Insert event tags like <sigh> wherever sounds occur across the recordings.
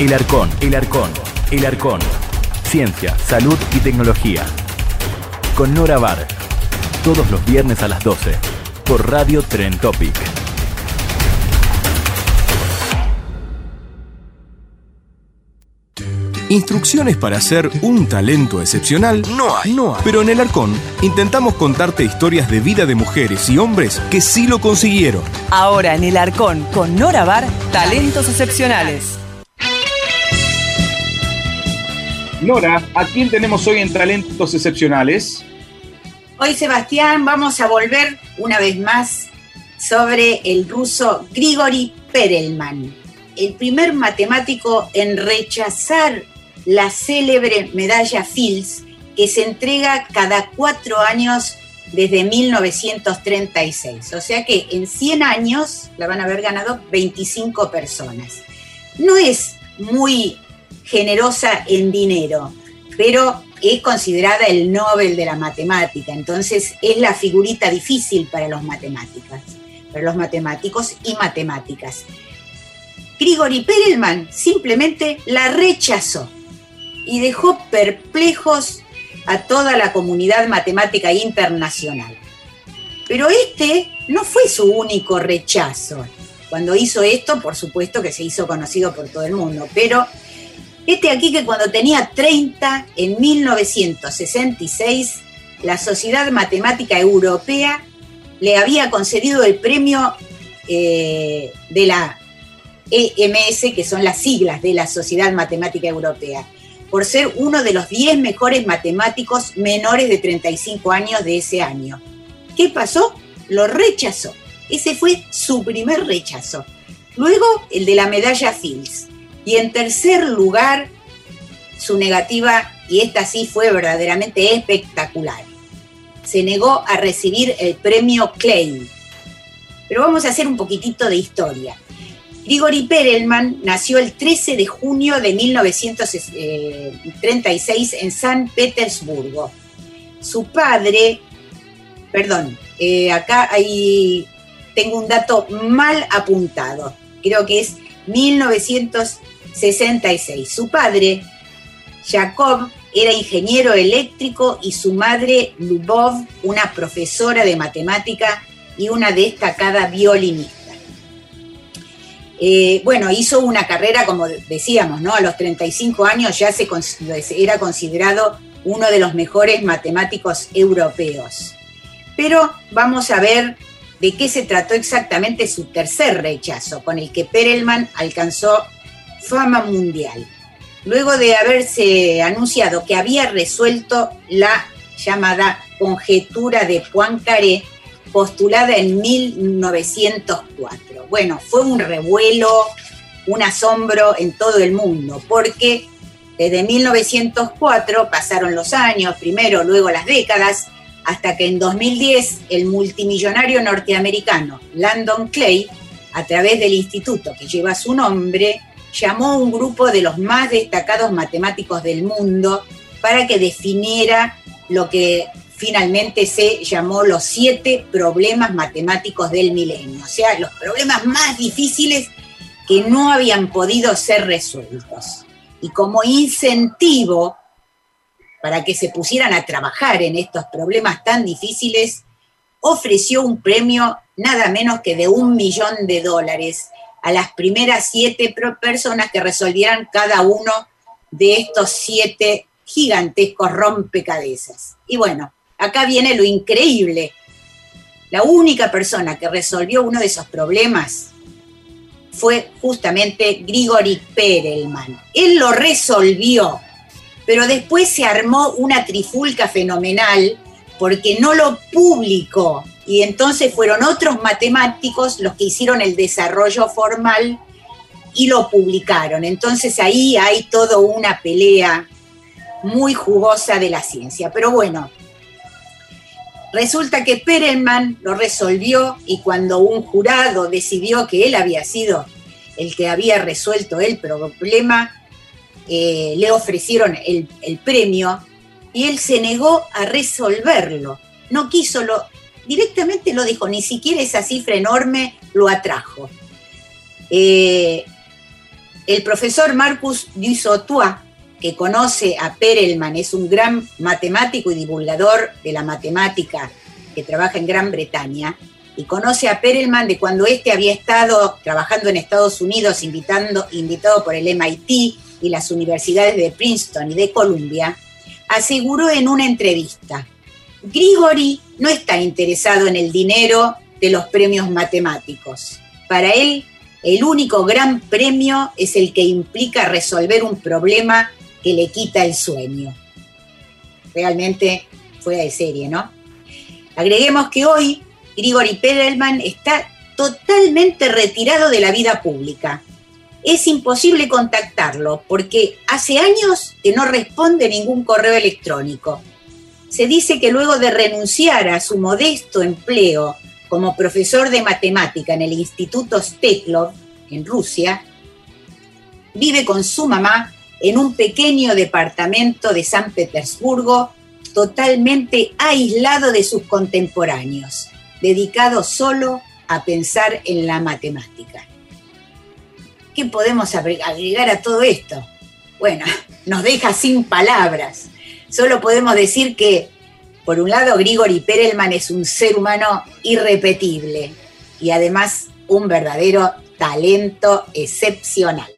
El Arcón, El Arcón, El Arcón. Ciencia, salud y tecnología. Con Nora Bar. Todos los viernes a las 12. Por Radio Tren Topic. Instrucciones para ser un talento excepcional no hay. no hay. Pero en el Arcón intentamos contarte historias de vida de mujeres y hombres que sí lo consiguieron. Ahora en el Arcón con Nora Bar, talentos excepcionales. Nora, ¿a quién tenemos hoy en Talentos Excepcionales? Hoy, Sebastián, vamos a volver una vez más sobre el ruso Grigori Perelman, el primer matemático en rechazar la célebre medalla Fields que se entrega cada cuatro años desde 1936. O sea que en 100 años la van a haber ganado 25 personas. No es muy generosa en dinero, pero es considerada el Nobel de la matemática, entonces es la figurita difícil para los matemáticos, para los matemáticos y matemáticas. Grigori Perelman simplemente la rechazó y dejó perplejos a toda la comunidad matemática internacional. Pero este no fue su único rechazo. Cuando hizo esto, por supuesto que se hizo conocido por todo el mundo, pero este aquí que cuando tenía 30, en 1966, la Sociedad Matemática Europea le había concedido el premio eh, de la EMS, que son las siglas de la Sociedad Matemática Europea, por ser uno de los 10 mejores matemáticos menores de 35 años de ese año. ¿Qué pasó? Lo rechazó. Ese fue su primer rechazo. Luego el de la medalla Fields. Y en tercer lugar, su negativa, y esta sí fue verdaderamente espectacular. Se negó a recibir el premio Klein. Pero vamos a hacer un poquitito de historia. Grigori Perelman nació el 13 de junio de 1936 en San Petersburgo. Su padre, perdón, eh, acá tengo un dato mal apuntado, creo que es 1966. Su padre, Jacob, era ingeniero eléctrico y su madre, Lubov, una profesora de matemática y una destacada violinista. Eh, bueno, hizo una carrera, como decíamos, ¿no? A los 35 años ya se era considerado uno de los mejores matemáticos europeos. Pero vamos a ver de qué se trató exactamente su tercer rechazo, con el que Perelman alcanzó fama mundial. Luego de haberse anunciado que había resuelto la llamada conjetura de Poincaré, postulada en 1904. Bueno, fue un revuelo, un asombro en todo el mundo, porque desde 1904 pasaron los años, primero, luego las décadas, hasta que en 2010 el multimillonario norteamericano Landon Clay, a través del instituto que lleva su nombre, llamó a un grupo de los más destacados matemáticos del mundo para que definiera lo que finalmente se llamó los siete problemas matemáticos del milenio, o sea, los problemas más difíciles que no habían podido ser resueltos. Y como incentivo para que se pusieran a trabajar en estos problemas tan difíciles, ofreció un premio nada menos que de un millón de dólares a las primeras siete personas que resolvieran cada uno de estos siete gigantescos rompecabezas. Y bueno, acá viene lo increíble. La única persona que resolvió uno de esos problemas fue justamente Grigori Perelman. Él lo resolvió pero después se armó una trifulca fenomenal porque no lo publicó. y entonces fueron otros matemáticos los que hicieron el desarrollo formal y lo publicaron. Entonces ahí hay toda una pelea muy jugosa de la ciencia. Pero bueno, resulta que Perelman lo resolvió y cuando un jurado decidió que él había sido el que había resuelto el problema, eh, le ofrecieron el, el premio y él se negó a resolverlo. No quiso, lo, directamente lo dijo, ni siquiera esa cifra enorme lo atrajo. Eh, el profesor Marcus Dussautois, que conoce a Perelman, es un gran matemático y divulgador de la matemática que trabaja en Gran Bretaña, y conoce a Perelman de cuando éste había estado trabajando en Estados Unidos, invitando, invitado por el MIT y las universidades de Princeton y de Columbia, aseguró en una entrevista, Grigori no está interesado en el dinero de los premios matemáticos. Para él, el único gran premio es el que implica resolver un problema que le quita el sueño. Realmente fuera de serie, ¿no? Agreguemos que hoy Grigori Perelman está totalmente retirado de la vida pública. Es imposible contactarlo porque hace años que no responde ningún correo electrónico se dice que luego de renunciar a su modesto empleo como profesor de matemática en el Instituto Steklov, en Rusia, vive con su mamá en un pequeño departamento de San Petersburgo, totalmente aislado de sus contemporáneos, dedicado solo a pensar en la matemática. ¿Qué podemos agregar a todo esto? Bueno, <laughs> nos deja sin palabras Solo podemos decir que, por un lado, Grigori Perelman es un ser humano irrepetible y además un verdadero talento excepcional.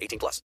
18 plus.